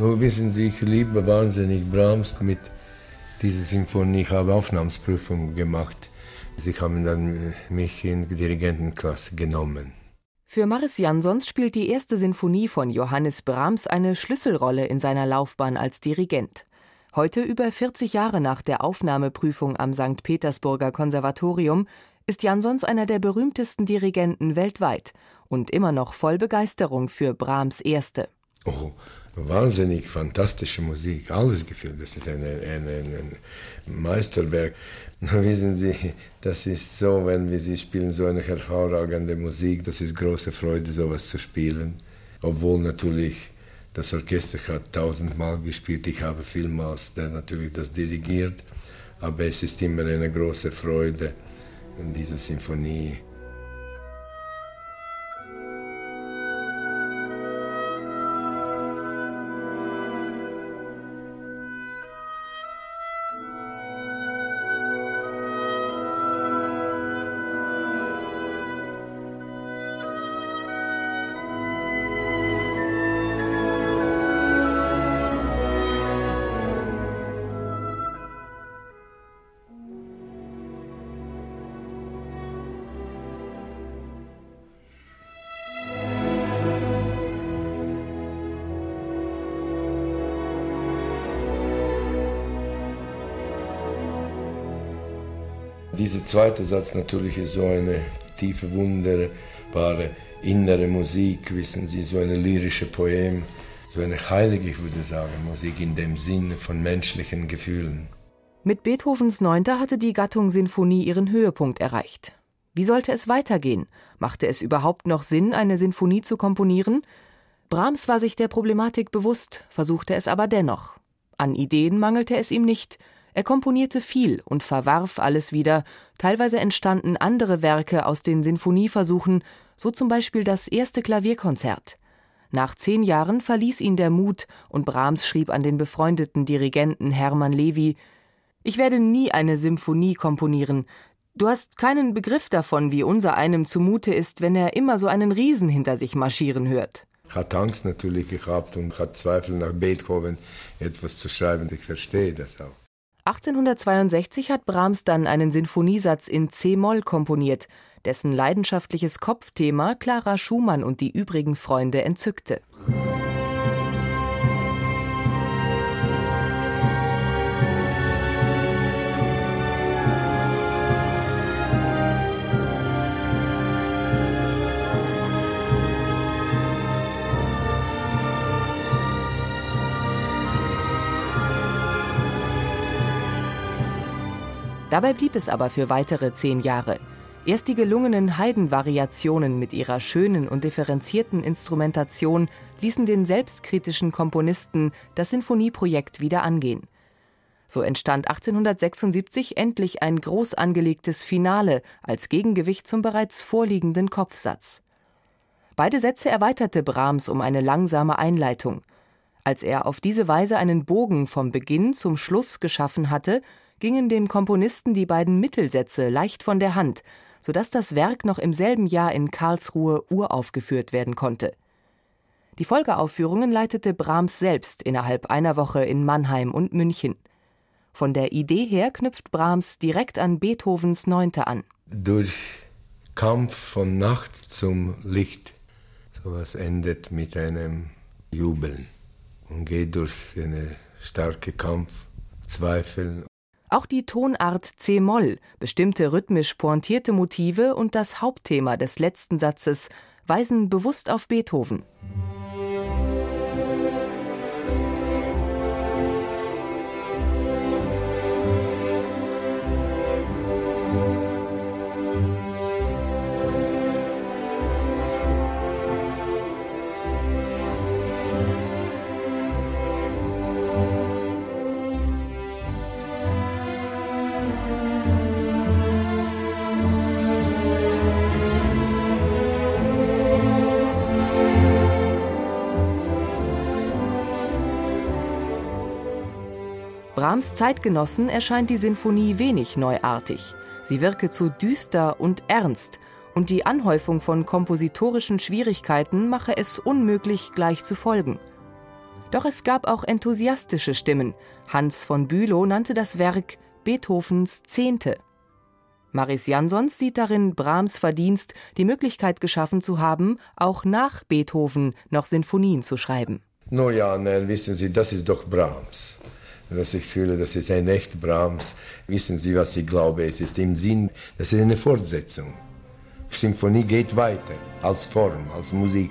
Nur wissen Sie, ich liebe wahnsinnig Brahms mit dieser Sinfonie. Ich habe Aufnahmsprüfung gemacht. Sie haben dann mich in die Dirigentenklasse genommen. Für Maris Jansons spielt die erste Sinfonie von Johannes Brahms eine Schlüsselrolle in seiner Laufbahn als Dirigent. Heute, über 40 Jahre nach der Aufnahmeprüfung am St. Petersburger Konservatorium, ist Jansons einer der berühmtesten Dirigenten weltweit und immer noch voll Begeisterung für Brahms Erste. Oh, wahnsinnig fantastische Musik, alles gefällt. Das ist ein, ein, ein, Meisterwerk. Nur wissen Sie, das ist so, wenn wir Sie spielen so eine hervorragende Musik, das ist große Freude, sowas zu spielen. Obwohl natürlich das Orchester hat tausendmal gespielt, ich habe vielmals der natürlich das dirigiert, aber es ist immer eine große Freude in dieser Sinfonie. Dieser zweite Satz natürlich ist so eine tiefe, wunderbare innere Musik, wissen Sie, so eine lyrische Poem, so eine heilige, ich würde sagen, Musik in dem Sinne von menschlichen Gefühlen. Mit Beethovens Neunter hatte die Gattung Sinfonie ihren Höhepunkt erreicht. Wie sollte es weitergehen? Machte es überhaupt noch Sinn, eine Sinfonie zu komponieren? Brahms war sich der Problematik bewusst, versuchte es aber dennoch. An Ideen mangelte es ihm nicht, er komponierte viel und verwarf alles wieder, teilweise entstanden andere Werke aus den Sinfonieversuchen, so zum Beispiel das erste Klavierkonzert. Nach zehn Jahren verließ ihn der Mut und Brahms schrieb an den befreundeten Dirigenten Hermann Levi Ich werde nie eine Symphonie komponieren. Du hast keinen Begriff davon, wie unser einem zumute ist, wenn er immer so einen Riesen hinter sich marschieren hört. Hat Angst natürlich gehabt und hat Zweifel nach Beethoven etwas zu schreiben. Ich verstehe das auch. 1862 hat Brahms dann einen Sinfoniesatz in C-Moll komponiert, dessen leidenschaftliches Kopfthema Clara Schumann und die übrigen Freunde entzückte. Dabei blieb es aber für weitere zehn Jahre. Erst die gelungenen Haydn-Variationen mit ihrer schönen und differenzierten Instrumentation ließen den selbstkritischen Komponisten das Sinfonieprojekt wieder angehen. So entstand 1876 endlich ein groß angelegtes Finale als Gegengewicht zum bereits vorliegenden Kopfsatz. Beide Sätze erweiterte Brahms um eine langsame Einleitung. Als er auf diese Weise einen Bogen vom Beginn zum Schluss geschaffen hatte, gingen dem Komponisten die beiden Mittelsätze leicht von der Hand, sodass das Werk noch im selben Jahr in Karlsruhe uraufgeführt werden konnte. Die Folgeaufführungen leitete Brahms selbst innerhalb einer Woche in Mannheim und München. Von der Idee her knüpft Brahms direkt an Beethovens Neunte an. Durch Kampf von Nacht zum Licht. Sowas endet mit einem Jubeln und geht durch einen starken Kampf, Zweifel auch die Tonart C-Moll, bestimmte rhythmisch pointierte Motive und das Hauptthema des letzten Satzes weisen bewusst auf Beethoven. Brahms Zeitgenossen erscheint die Sinfonie wenig neuartig. Sie wirke zu düster und ernst, und die Anhäufung von kompositorischen Schwierigkeiten mache es unmöglich, gleich zu folgen. Doch es gab auch enthusiastische Stimmen. Hans von Bülow nannte das Werk Beethovens Zehnte. Maris Jansons sieht darin Brahms Verdienst, die Möglichkeit geschaffen zu haben, auch nach Beethoven noch Sinfonien zu schreiben. No ja, nein, wissen Sie, das ist doch Brahms. Dass ich fühle, das ist ein echt Brahms. Wissen Sie, was ich glaube? Es ist im Sinn, das ist eine Fortsetzung. Symphonie geht weiter, als Form, als Musik.